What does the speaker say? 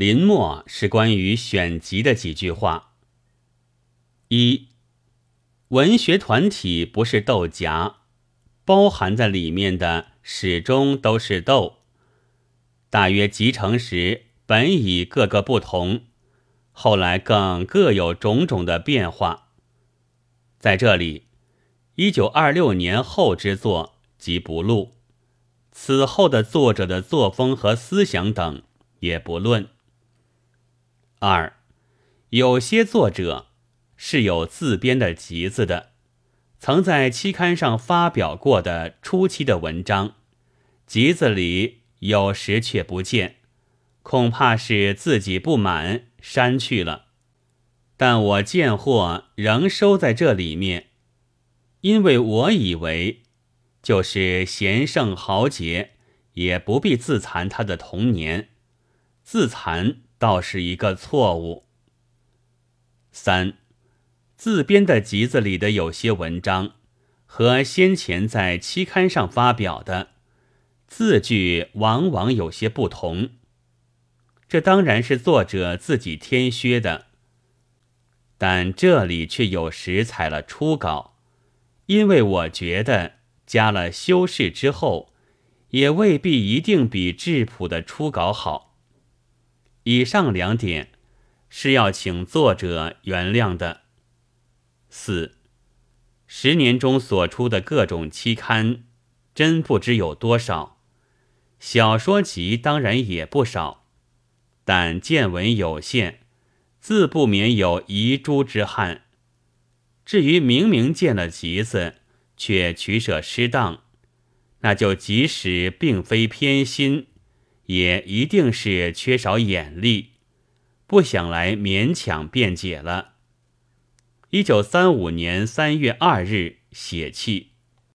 临末是关于选集的几句话：一，文学团体不是豆荚，包含在里面的始终都是豆。大约集成时，本已各个不同，后来更各有种种的变化。在这里，一九二六年后之作即不录，此后的作者的作风和思想等也不论。二，有些作者是有自编的集子的，曾在期刊上发表过的初期的文章，集子里有时却不见，恐怕是自己不满删去了。但我见货仍收在这里面，因为我以为，就是贤圣豪杰，也不必自残他的童年，自残倒是一个错误。三，自编的集子里的有些文章，和先前在期刊上发表的字句，往往有些不同。这当然是作者自己添削的。但这里却有时采了初稿，因为我觉得加了修饰之后，也未必一定比质朴的初稿好。以上两点是要请作者原谅的。四十年中所出的各种期刊，真不知有多少，小说集当然也不少，但见闻有限。自不免有遗珠之憾。至于明明见了集子，却取舍失当，那就即使并非偏心，也一定是缺少眼力，不想来勉强辩解了。一九三五年三月二日血气。